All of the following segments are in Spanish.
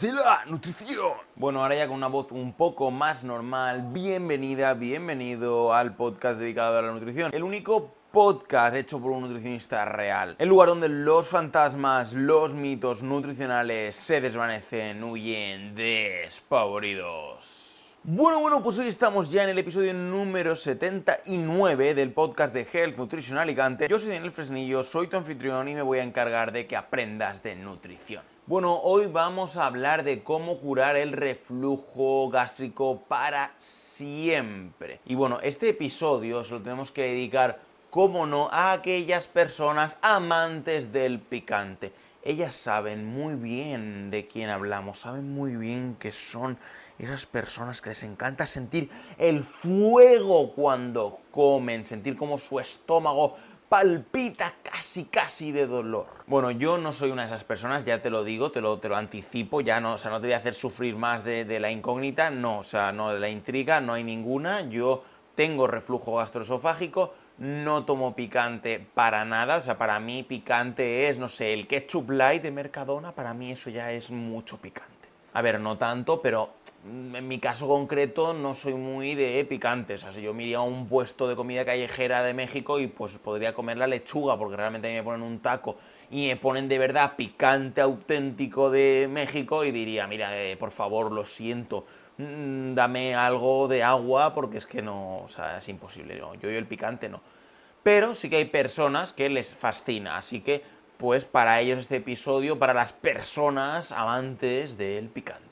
de la nutrición. Bueno, ahora ya con una voz un poco más normal, bienvenida, bienvenido al podcast dedicado a la nutrición. El único podcast hecho por un nutricionista real. El lugar donde los fantasmas, los mitos nutricionales se desvanecen, huyen despavoridos. Bueno, bueno, pues hoy estamos ya en el episodio número 79 del podcast de Health Nutrition Alicante. Yo soy Daniel Fresnillo, soy tu anfitrión y me voy a encargar de que aprendas de nutrición. Bueno, hoy vamos a hablar de cómo curar el reflujo gástrico para siempre. Y bueno, este episodio se lo tenemos que dedicar, como no, a aquellas personas amantes del picante. Ellas saben muy bien de quién hablamos, saben muy bien que son esas personas que les encanta sentir el fuego cuando comen, sentir como su estómago palpita casi casi de dolor. Bueno, yo no soy una de esas personas, ya te lo digo, te lo, te lo anticipo, ya no, o sea, no te voy a hacer sufrir más de, de la incógnita, no, o sea, no de la intriga, no hay ninguna, yo tengo reflujo gastroesofágico, no tomo picante para nada, o sea, para mí picante es, no sé, el ketchup light de Mercadona, para mí eso ya es mucho picante. A ver, no tanto, pero en mi caso concreto no soy muy de picantes. O sea, yo me iría a un puesto de comida callejera de México y pues podría comer la lechuga porque realmente a me ponen un taco y me ponen de verdad picante auténtico de México y diría, mira, eh, por favor, lo siento, mm, dame algo de agua porque es que no, o sea, es imposible. yo y el picante no. Pero sí que hay personas que les fascina, así que pues para ellos este episodio, para las personas amantes del picante.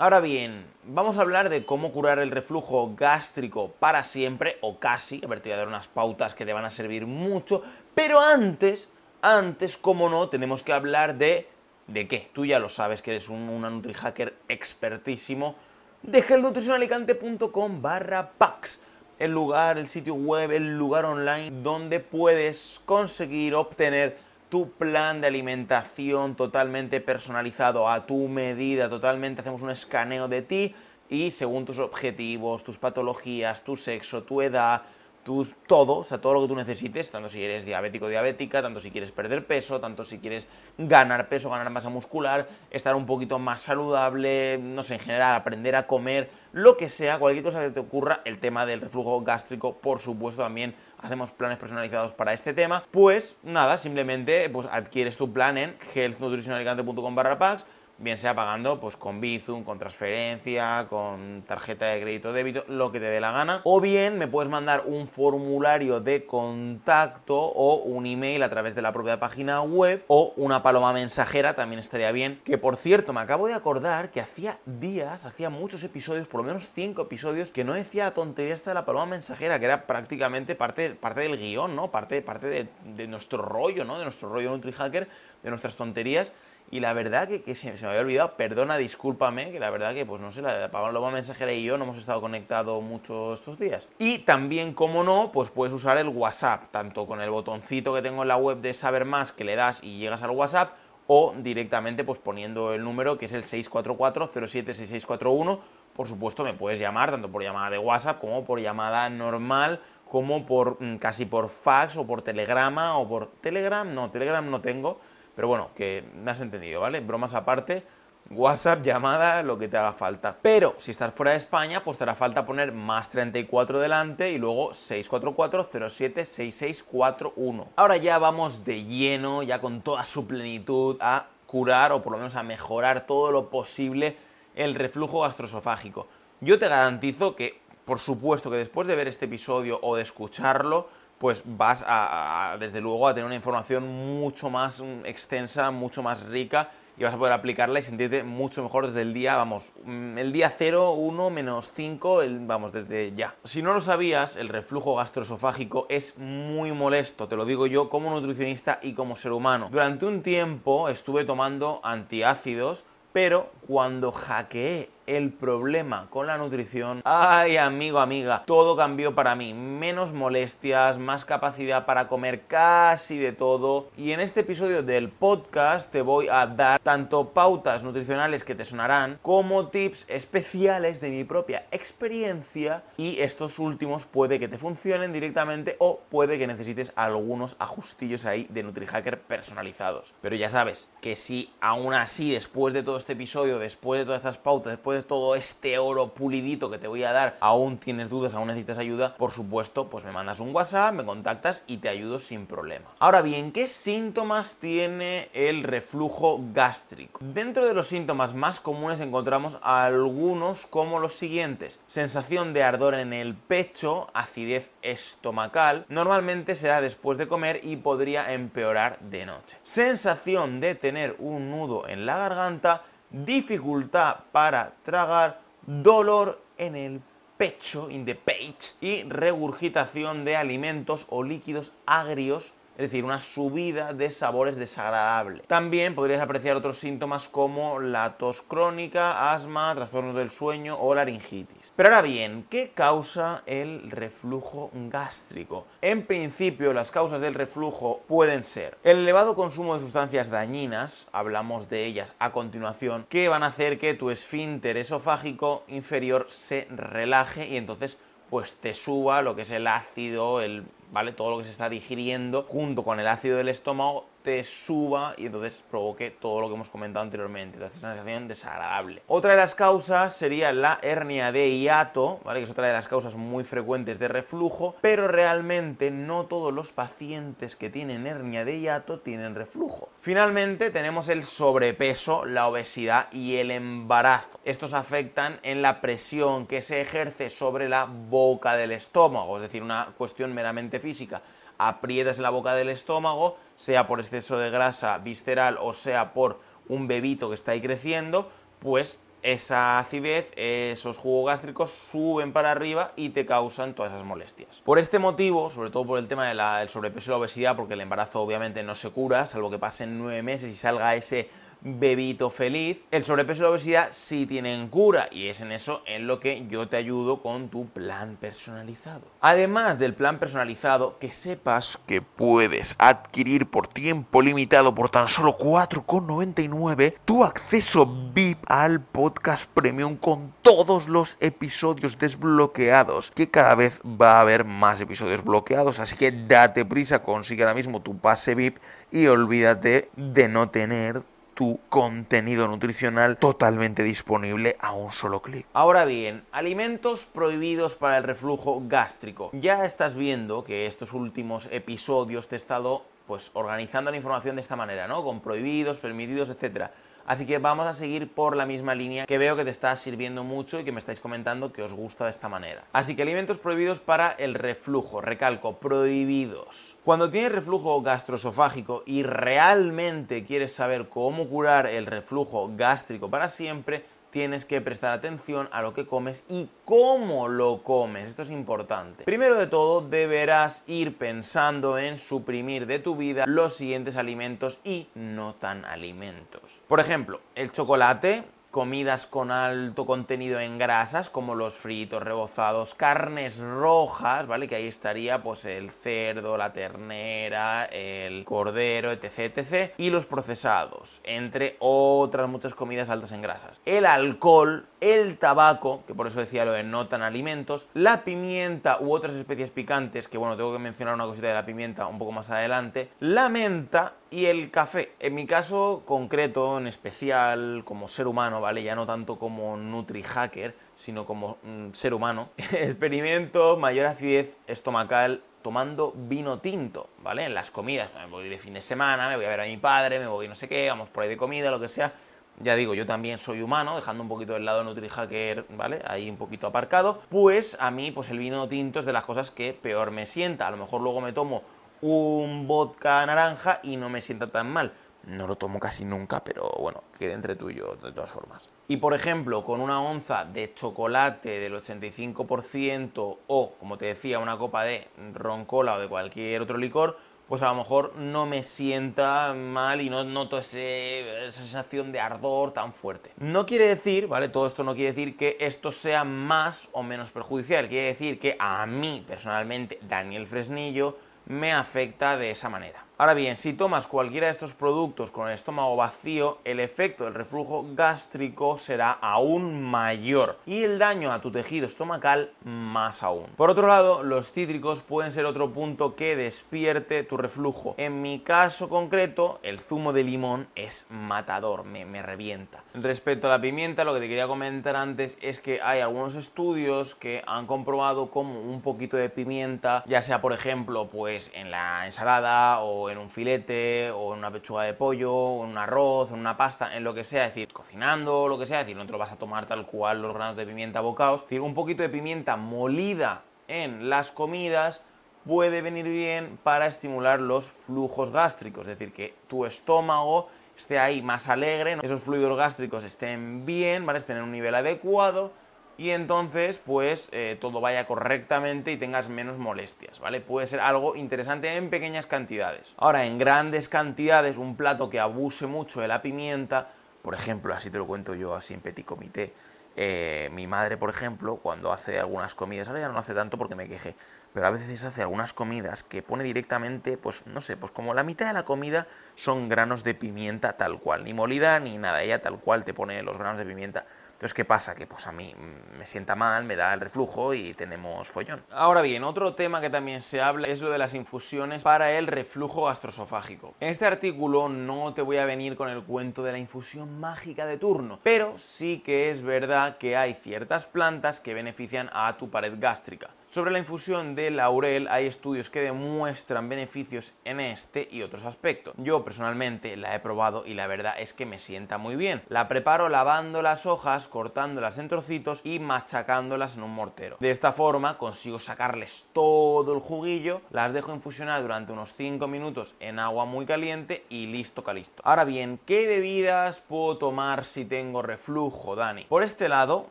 Ahora bien, vamos a hablar de cómo curar el reflujo gástrico para siempre, o casi, a ver, te voy a dar unas pautas que te van a servir mucho, pero antes, antes, como no, tenemos que hablar de... ¿De qué? Tú ya lo sabes que eres un, una NutriHacker expertísimo. De gelnutricionalicante.com barra packs el lugar, el sitio web, el lugar online donde puedes conseguir obtener tu plan de alimentación totalmente personalizado a tu medida, totalmente hacemos un escaneo de ti y según tus objetivos, tus patologías, tu sexo, tu edad, tus, todo, o sea, todo lo que tú necesites, tanto si eres diabético o diabética, tanto si quieres perder peso, tanto si quieres ganar peso, ganar masa muscular, estar un poquito más saludable, no sé, en general, aprender a comer, lo que sea, cualquier cosa que te ocurra, el tema del reflujo gástrico, por supuesto, también hacemos planes personalizados para este tema, pues nada, simplemente pues adquieres tu plan en healthnutritionalicante.com barra packs bien sea pagando pues con Bizum, con transferencia, con tarjeta de crédito débito, lo que te dé la gana, o bien me puedes mandar un formulario de contacto o un email a través de la propia página web o una paloma mensajera, también estaría bien, que por cierto me acabo de acordar que hacía días, hacía muchos episodios, por lo menos cinco episodios, que no decía la tontería esta de la paloma mensajera, que era prácticamente parte, parte del guion, ¿no? Parte, parte de, de nuestro rollo, ¿no? De nuestro rollo NutriHacker, de nuestras tonterías y la verdad que, se, me había olvidado, perdona, discúlpame, que la verdad que, pues no sé, la Paloma Mensajera y yo no hemos estado conectados mucho estos días. Y también, como no, pues puedes usar el WhatsApp, tanto con el botoncito que tengo en la web de Saber Más que le das y llegas al WhatsApp, o directamente pues poniendo el número que es el 644-076641. Por supuesto, me puedes llamar tanto por llamada de WhatsApp como por llamada normal, como por mm, casi por fax o por telegrama o por Telegram, no, Telegram no tengo pero bueno, que me has entendido, ¿vale? Bromas aparte, WhatsApp, llamada, lo que te haga falta. Pero si estás fuera de España, pues te hará falta poner más 34 delante y luego 644-076641. Ahora ya vamos de lleno, ya con toda su plenitud, a curar o por lo menos a mejorar todo lo posible el reflujo gastroesofágico. Yo te garantizo que, por supuesto, que después de ver este episodio o de escucharlo, pues vas a, desde luego a tener una información mucho más mm, extensa, mucho más rica y vas a poder aplicarla y sentirte mucho mejor desde el día, vamos, mm, el día 0, 1, menos 5, vamos, desde ya. Si no lo sabías, el reflujo gastroesofágico es muy molesto, te lo digo yo como nutricionista y como ser humano. Durante un tiempo estuve tomando antiácidos, pero cuando hackeé el problema con la nutrición, ay amigo, amiga, todo cambió para mí. Menos molestias, más capacidad para comer casi de todo. Y en este episodio del podcast te voy a dar tanto pautas nutricionales que te sonarán, como tips especiales de mi propia experiencia. Y estos últimos puede que te funcionen directamente o puede que necesites algunos ajustillos ahí de NutriHacker personalizados. Pero ya sabes que si aún así, después de todo este episodio, después de todas estas pautas, después de todo este oro pulidito que te voy a dar, aún tienes dudas, aún necesitas ayuda, por supuesto, pues me mandas un WhatsApp, me contactas y te ayudo sin problema. Ahora bien, ¿qué síntomas tiene el reflujo gástrico? Dentro de los síntomas más comunes encontramos algunos como los siguientes. Sensación de ardor en el pecho, acidez estomacal, normalmente se da después de comer y podría empeorar de noche. Sensación de tener un nudo en la garganta, dificultad para tragar, dolor en el pecho, in the page, y regurgitación de alimentos o líquidos agrios es decir, una subida de sabores desagradables. También podrías apreciar otros síntomas como la tos crónica, asma, trastornos del sueño o laringitis. Pero ahora bien, ¿qué causa el reflujo gástrico? En principio, las causas del reflujo pueden ser el elevado consumo de sustancias dañinas, hablamos de ellas a continuación, que van a hacer que tu esfínter esofágico inferior se relaje y entonces pues te suba lo que es el ácido, el ¿vale? Todo lo que se está digiriendo junto con el ácido del estómago te suba y entonces provoque todo lo que hemos comentado anteriormente, esta sensación desagradable. Otra de las causas sería la hernia de hiato, ¿vale? que es otra de las causas muy frecuentes de reflujo, pero realmente no todos los pacientes que tienen hernia de hiato tienen reflujo. Finalmente tenemos el sobrepeso, la obesidad y el embarazo. Estos afectan en la presión que se ejerce sobre la boca del estómago, es decir, una cuestión meramente física aprietas en la boca del estómago, sea por exceso de grasa visceral o sea por un bebito que está ahí creciendo, pues esa acidez, esos jugos gástricos suben para arriba y te causan todas esas molestias. Por este motivo, sobre todo por el tema del sobrepeso y la obesidad, porque el embarazo obviamente no se cura, salvo que pasen nueve meses y salga ese bebito feliz. El sobrepeso y la obesidad sí tienen cura y es en eso en lo que yo te ayudo con tu plan personalizado. Además del plan personalizado, que sepas que puedes adquirir por tiempo limitado por tan solo 4,99 tu acceso VIP al podcast premium con todos los episodios desbloqueados, que cada vez va a haber más episodios bloqueados, así que date prisa, consigue ahora mismo tu pase VIP y olvídate de no tener tu contenido nutricional totalmente disponible a un solo clic. Ahora bien, alimentos prohibidos para el reflujo gástrico. Ya estás viendo que estos últimos episodios te he estado pues organizando la información de esta manera, ¿no? Con prohibidos, permitidos, etcétera. Así que vamos a seguir por la misma línea que veo que te está sirviendo mucho y que me estáis comentando que os gusta de esta manera. Así que alimentos prohibidos para el reflujo, recalco, prohibidos. Cuando tienes reflujo gastroesofágico y realmente quieres saber cómo curar el reflujo gástrico para siempre, tienes que prestar atención a lo que comes y cómo lo comes. Esto es importante. Primero de todo, deberás ir pensando en suprimir de tu vida los siguientes alimentos y no tan alimentos. Por ejemplo, el chocolate comidas con alto contenido en grasas, como los fritos, rebozados, carnes rojas, ¿vale? Que ahí estaría pues el cerdo, la ternera, el cordero, etc, etc. Y los procesados, entre otras muchas comidas altas en grasas. El alcohol, el tabaco, que por eso decía lo de no tan alimentos, la pimienta u otras especies picantes, que bueno, tengo que mencionar una cosita de la pimienta un poco más adelante, la menta y el café. En mi caso concreto, en especial como ser humano, ¿vale? Ya no tanto como NutriHacker, sino como mm, ser humano, experimento mayor acidez estomacal tomando vino tinto, ¿vale? En las comidas, me voy de fin de semana, me voy a ver a mi padre, me voy no sé qué, vamos por ahí de comida, lo que sea. Ya digo, yo también soy humano, dejando un poquito el lado NutriHacker, ¿vale? Ahí un poquito aparcado. Pues a mí, pues el vino tinto es de las cosas que peor me sienta. A lo mejor luego me tomo un vodka naranja y no me sienta tan mal. No lo tomo casi nunca, pero bueno, quede entre tú y yo de todas formas. Y por ejemplo, con una onza de chocolate del 85% o, como te decía, una copa de ron cola o de cualquier otro licor, pues a lo mejor no me sienta mal y no noto esa sensación de ardor tan fuerte. No quiere decir, ¿vale? Todo esto no quiere decir que esto sea más o menos perjudicial. Quiere decir que a mí, personalmente, Daniel Fresnillo, me afecta de esa manera. Ahora bien, si tomas cualquiera de estos productos con el estómago vacío, el efecto del reflujo gástrico será aún mayor y el daño a tu tejido estomacal más aún. Por otro lado, los cítricos pueden ser otro punto que despierte tu reflujo. En mi caso concreto, el zumo de limón es matador, me, revienta. Respecto a la pimienta, lo que te quería comentar antes es que hay algunos estudios que han comprobado como un poquito de pimienta, ya sea por ejemplo, pues en la ensalada o en un filete, o en una pechuga de pollo, o en un arroz, en una pasta, en lo que sea, es decir, cocinando, lo que sea, es decir, no te lo vas a tomar tal cual los granos de pimienta bocados, es decir, un poquito de pimienta molida en las comidas puede venir bien para estimular los flujos gástricos, es decir, que tu estómago esté ahí más alegre, esos fluidos gástricos estén bien, ¿vale? estén en un nivel adecuado y entonces pues eh, todo vaya correctamente y tengas menos molestias, ¿vale? Puede ser algo interesante en pequeñas cantidades. Ahora, en grandes cantidades, un plato que abuse mucho de la pimienta, por ejemplo, así te lo cuento yo así en petit comité, eh, mi madre, por ejemplo, cuando hace algunas comidas, ahora ya no hace tanto porque me quejé, pero a veces hace algunas comidas que pone directamente, pues no sé, pues como la mitad de la comida son granos de pimienta tal cual, ni molida ni nada, ella tal cual te pone los granos de pimienta entonces, ¿qué pasa? Que pues a mí me sienta mal, me da el reflujo y tenemos follón. Ahora bien, otro tema que también se habla es lo de las infusiones para el reflujo gastroesofágico. En este artículo no te voy a venir con el cuento de la infusión mágica de turno, pero sí que es verdad que hay ciertas plantas que benefician a tu pared gástrica. Sobre la infusión de laurel hay estudios que demuestran beneficios en este y otros aspectos. Yo personalmente la he probado y la verdad es que me sienta muy bien. La preparo lavando las hojas, cortándolas en trocitos y machacándolas en un mortero. De esta forma consigo sacarles todo el juguillo, las dejo infusionar durante unos 5 minutos en agua muy caliente y listo calisto. Ahora bien, ¿qué bebidas puedo tomar si tengo reflujo, Dani? Por este lado,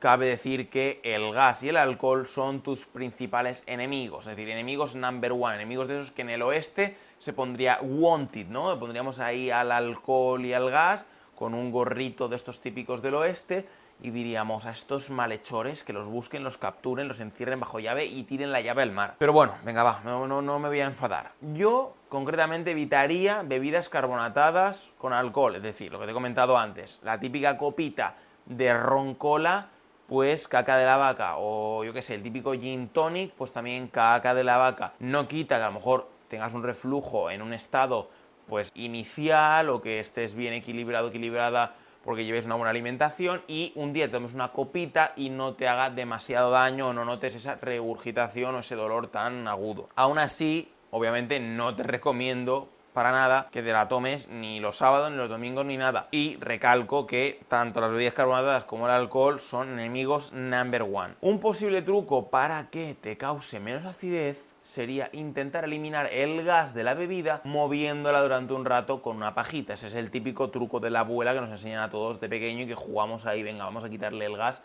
cabe decir que el gas y el alcohol son tus principales principales enemigos, es decir, enemigos number one, enemigos de esos que en el oeste se pondría wanted, ¿no? Pondríamos ahí al alcohol y al gas con un gorrito de estos típicos del oeste y diríamos a estos malhechores que los busquen, los capturen, los encierren bajo llave y tiren la llave al mar. Pero bueno, venga, va, no, no, no me voy a enfadar. Yo concretamente evitaría bebidas carbonatadas con alcohol, es decir, lo que te he comentado antes, la típica copita de roncola pues caca de la vaca o yo qué sé, el típico gin tonic, pues también caca de la vaca. No quita que a lo mejor tengas un reflujo en un estado pues inicial o que estés bien equilibrado, equilibrada porque lleves una buena alimentación y un día tomes una copita y no te haga demasiado daño o no notes esa regurgitación o ese dolor tan agudo. Aún así, obviamente no te recomiendo para nada que te la tomes ni los sábados, ni los domingos, ni nada. Y recalco que tanto las bebidas carbonatadas como el alcohol son enemigos number one. Un posible truco para que te cause menos acidez sería intentar eliminar el gas de la bebida moviéndola durante un rato con una pajita. Ese es el típico truco de la abuela que nos enseñan a todos de pequeño y que jugamos ahí, venga, vamos a quitarle el gas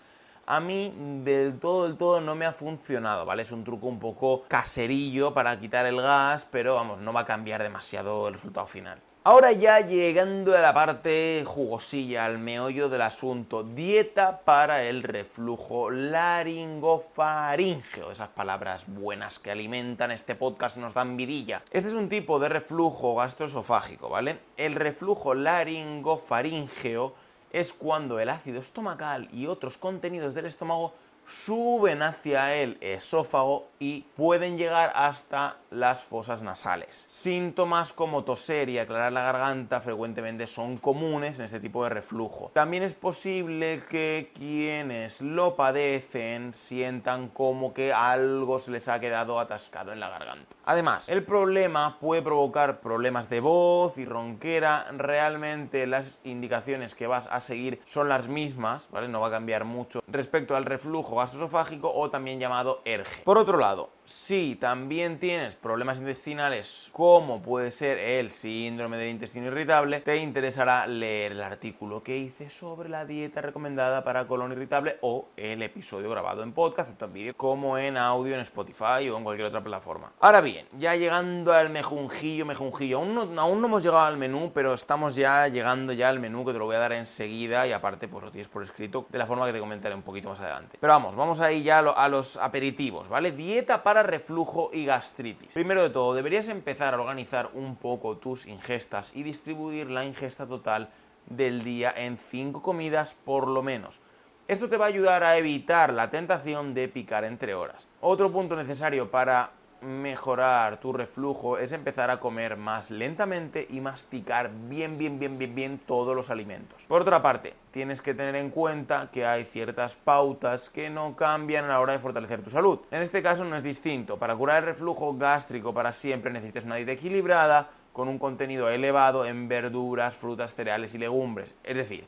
a mí del todo, del todo no me ha funcionado, ¿vale? Es un truco un poco caserillo para quitar el gas, pero vamos, no va a cambiar demasiado el resultado final. Ahora ya llegando a la parte jugosilla, al meollo del asunto, dieta para el reflujo laringofaringeo, esas palabras buenas que alimentan este podcast nos dan vidilla. Este es un tipo de reflujo gastroesofágico, ¿vale? El reflujo laringofaringeo es cuando el ácido estomacal y otros contenidos del estómago suben hacia el esófago y pueden llegar hasta las fosas nasales. Síntomas como toser y aclarar la garganta frecuentemente son comunes en este tipo de reflujo. También es posible que quienes lo padecen sientan como que algo se les ha quedado atascado en la garganta. Además, el problema puede provocar problemas de voz y ronquera. Realmente las indicaciones que vas a seguir son las mismas, ¿vale? No va a cambiar mucho respecto al reflujo gastroesofágico o también llamado ERGE. Por otro lado, si también tienes problemas intestinales como puede ser el síndrome del intestino irritable, te interesará leer el artículo que hice sobre la dieta recomendada para colon irritable o el episodio grabado en podcast, tanto en vídeo como en audio en Spotify o en cualquier otra plataforma. Ahora bien, ya llegando al mejunjillo, mejunjillo, aún no, aún no hemos llegado al menú, pero estamos ya llegando ya al menú que te lo voy a dar enseguida y aparte pues lo tienes por escrito de la forma que te comentaré un poquito más adelante. Pero vamos, vamos ahí ya a los aperitivos, ¿vale? Dieta para reflujo y gastritis. Primero de todo, deberías empezar a organizar un poco tus ingestas y distribuir la ingesta total del día en 5 comidas por lo menos. Esto te va a ayudar a evitar la tentación de picar entre horas. Otro punto necesario para mejorar tu reflujo es empezar a comer más lentamente y masticar bien, bien, bien, bien, bien todos los alimentos. Por otra parte, tienes que tener en cuenta que hay ciertas pautas que no cambian a la hora de fortalecer tu salud. En este caso no es distinto. Para curar el reflujo gástrico para siempre necesitas una dieta equilibrada con un contenido elevado en verduras, frutas, cereales y legumbres. Es decir,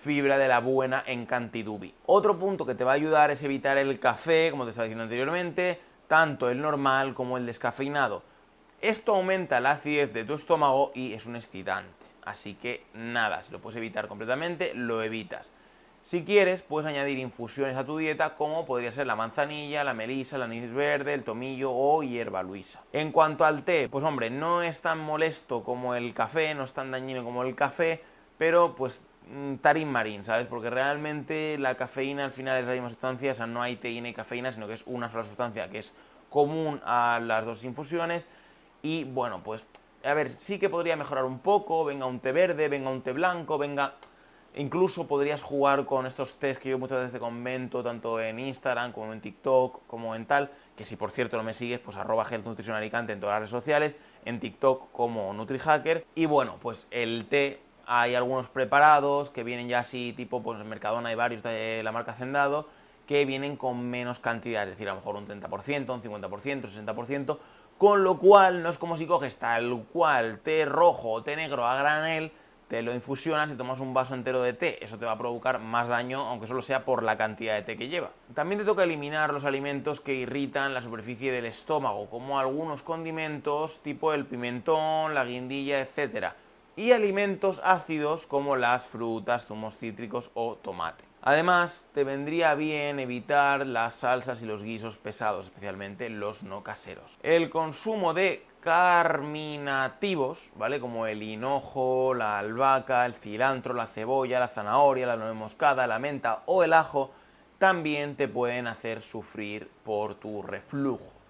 fibra de la buena en cantidubi. Otro punto que te va a ayudar es evitar el café, como te estaba diciendo anteriormente, tanto el normal como el descafeinado. Esto aumenta la acidez de tu estómago y es un excitante. Así que nada, si lo puedes evitar completamente, lo evitas. Si quieres, puedes añadir infusiones a tu dieta como podría ser la manzanilla, la melisa, el anís verde, el tomillo o hierba luisa. En cuanto al té, pues hombre, no es tan molesto como el café, no es tan dañino como el café, pero pues tarín marín, ¿sabes? Porque realmente la cafeína al final es la misma sustancia, o sea, no hay teína y cafeína, sino que es una sola sustancia que es común a las dos infusiones. Y bueno, pues a ver, sí que podría mejorar un poco, venga un té verde, venga un té blanco, venga... Incluso podrías jugar con estos test que yo muchas veces comento, tanto en Instagram como en TikTok, como en tal, que si por cierto no me sigues, pues arroba Health Alicante en todas las redes sociales, en TikTok como NutriHacker. Y bueno, pues el té, hay algunos preparados que vienen ya así, tipo, pues en Mercadona hay varios de la marca Hacendado, que vienen con menos cantidad, es decir, a lo mejor un 30%, un 50%, un 60%, con lo cual no es como si coges tal cual té rojo o té negro a granel, te lo infusionas y tomas un vaso entero de té. Eso te va a provocar más daño, aunque solo sea por la cantidad de té que lleva. También te toca eliminar los alimentos que irritan la superficie del estómago, como algunos condimentos tipo el pimentón, la guindilla, etc. Y alimentos ácidos como las frutas, zumos cítricos o tomate. Además, te vendría bien evitar las salsas y los guisos pesados, especialmente los no caseros. El consumo de carminativos, ¿vale? Como el hinojo, la albahaca, el cilantro, la cebolla, la zanahoria, la nuez moscada, la menta o el ajo, también te pueden hacer sufrir por tu reflujo.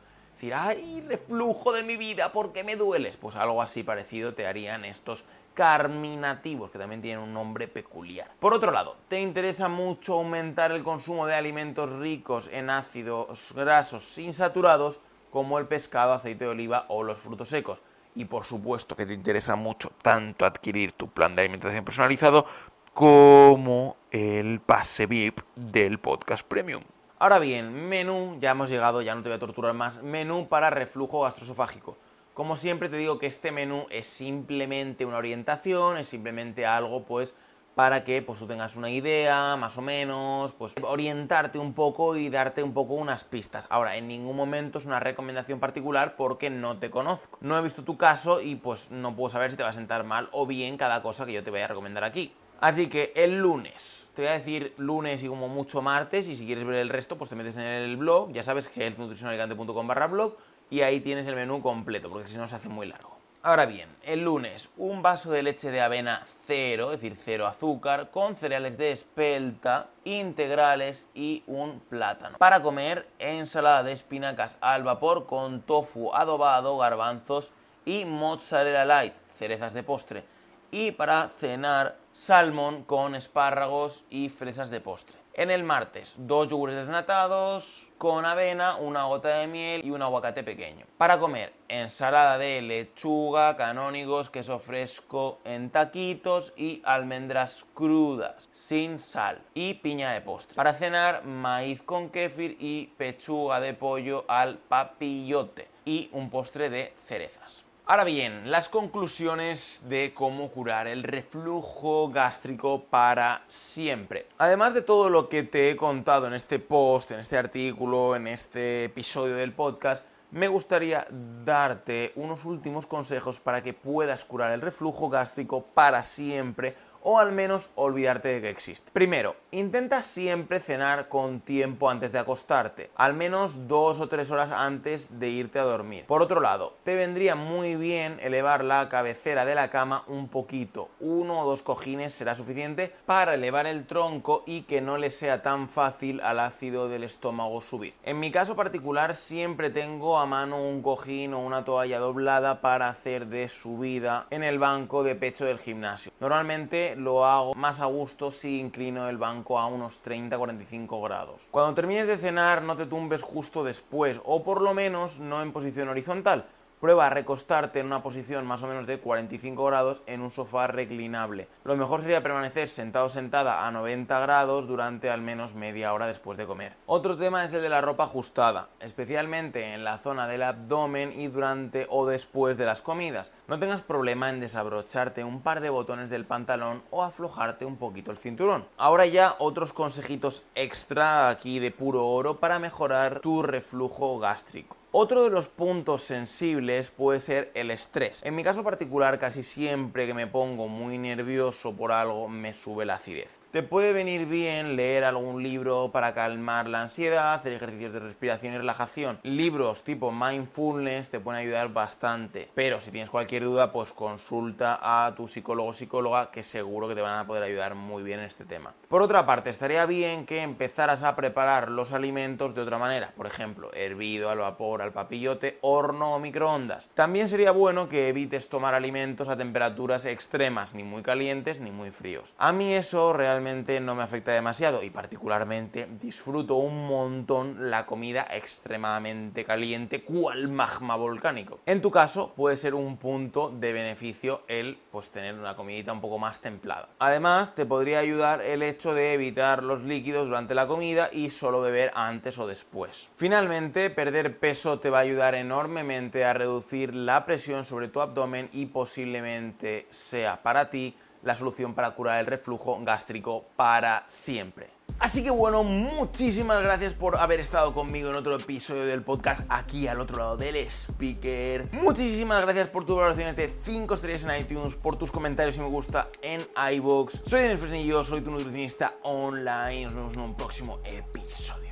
¡Ay, reflujo de mi vida! ¿Por qué me dueles? Pues algo así parecido te harían estos carminativos, que también tienen un nombre peculiar. Por otro lado, ¿te interesa mucho aumentar el consumo de alimentos ricos en ácidos grasos insaturados como el pescado, aceite de oliva o los frutos secos? Y por supuesto que te interesa mucho tanto adquirir tu plan de alimentación personalizado como el pase VIP del podcast premium. Ahora bien, menú, ya hemos llegado, ya no te voy a torturar más, menú para reflujo gastroesofágico. Como siempre te digo que este menú es simplemente una orientación, es simplemente algo pues para que pues tú tengas una idea, más o menos, pues orientarte un poco y darte un poco unas pistas. Ahora, en ningún momento es una recomendación particular porque no te conozco. No he visto tu caso y pues no puedo saber si te va a sentar mal o bien cada cosa que yo te voy a recomendar aquí. Así que el lunes, te voy a decir lunes y como mucho martes y si quieres ver el resto pues te metes en el blog, ya sabes nutricionalicante.com barra blog y ahí tienes el menú completo, porque si no se hace muy largo. Ahora bien, el lunes, un vaso de leche de avena cero, es decir, cero azúcar, con cereales de espelta, integrales y un plátano. Para comer, ensalada de espinacas al vapor con tofu adobado, garbanzos y mozzarella light, cerezas de postre. Y para cenar, salmón con espárragos y fresas de postre. En el martes, dos yogures desnatados con avena, una gota de miel y un aguacate pequeño. Para comer, ensalada de lechuga, canónigos, queso fresco en taquitos y almendras crudas, sin sal y piña de postre. Para cenar, maíz con kéfir y pechuga de pollo al papillote y un postre de cerezas. Ahora bien, las conclusiones de cómo curar el reflujo gástrico para siempre. Además de todo lo que te he contado en este post, en este artículo, en este episodio del podcast, me gustaría darte unos últimos consejos para que puedas curar el reflujo gástrico para siempre o al menos olvidarte de que existe. Primero, intenta siempre cenar con tiempo antes de acostarte, al menos dos o tres horas antes de irte a dormir. Por otro lado, te vendría muy bien elevar la cabecera de la cama un poquito, uno o dos cojines será suficiente para elevar el tronco y que no le sea tan fácil al ácido del estómago subir. En mi caso particular siempre tengo a mano un cojín o una toalla doblada para hacer de subida en el banco de pecho del gimnasio. Normalmente lo hago más a gusto si inclino el banco a unos 30-45 grados. Cuando termines de cenar no te tumbes justo después o por lo menos no en posición horizontal Prueba a recostarte en una posición más o menos de 45 grados en un sofá reclinable. Lo mejor sería permanecer sentado o sentada a 90 grados durante al menos media hora después de comer. Otro tema es el de la ropa ajustada, especialmente en la zona del abdomen y durante o después de las comidas. No tengas problema en desabrocharte un par de botones del pantalón o aflojarte un poquito el cinturón. Ahora ya otros consejitos extra aquí de puro oro para mejorar tu reflujo gástrico. Otro de los puntos sensibles puede ser el estrés. En mi caso particular, casi siempre que me pongo muy nervioso por algo, me sube la acidez. Te puede venir bien leer algún libro para calmar la ansiedad, hacer ejercicios de respiración y relajación. Libros tipo mindfulness te pueden ayudar bastante. Pero si tienes cualquier duda, pues consulta a tu psicólogo o psicóloga que seguro que te van a poder ayudar muy bien en este tema. Por otra parte, estaría bien que empezaras a preparar los alimentos de otra manera. Por ejemplo, hervido, al vapor, al papillote, horno o microondas. También sería bueno que evites tomar alimentos a temperaturas extremas, ni muy calientes ni muy fríos. A mí eso realmente no me afecta demasiado y particularmente disfruto un montón la comida extremadamente caliente cual magma volcánico. En tu caso puede ser un punto de beneficio el pues tener una comidita un poco más templada. Además te podría ayudar el hecho de evitar los líquidos durante la comida y solo beber antes o después. Finalmente, perder peso te va a ayudar enormemente a reducir la presión sobre tu abdomen y posiblemente sea para ti la solución para curar el reflujo gástrico para siempre. Así que bueno, muchísimas gracias por haber estado conmigo en otro episodio del podcast aquí al otro lado del speaker. Muchísimas gracias por tus valoraciones de 5 estrellas en iTunes, por tus comentarios y me gusta en iBox. Soy Daniel Fresnillo, soy tu nutricionista online. Nos vemos en un próximo episodio.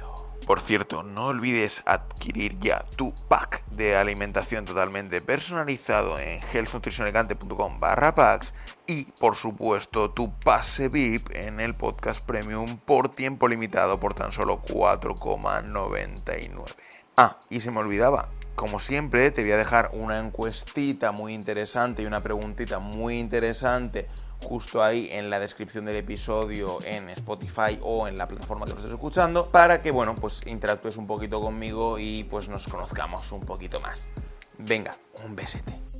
Por cierto, no olvides adquirir ya tu pack de alimentación totalmente personalizado en healthnutritionelegante.com barra packs y por supuesto tu pase VIP en el podcast premium por tiempo limitado por tan solo 4,99. Ah, y se me olvidaba, como siempre te voy a dejar una encuestita muy interesante y una preguntita muy interesante justo ahí en la descripción del episodio en Spotify o en la plataforma que lo estés escuchando para que, bueno, pues interactúes un poquito conmigo y pues nos conozcamos un poquito más. Venga, un besete.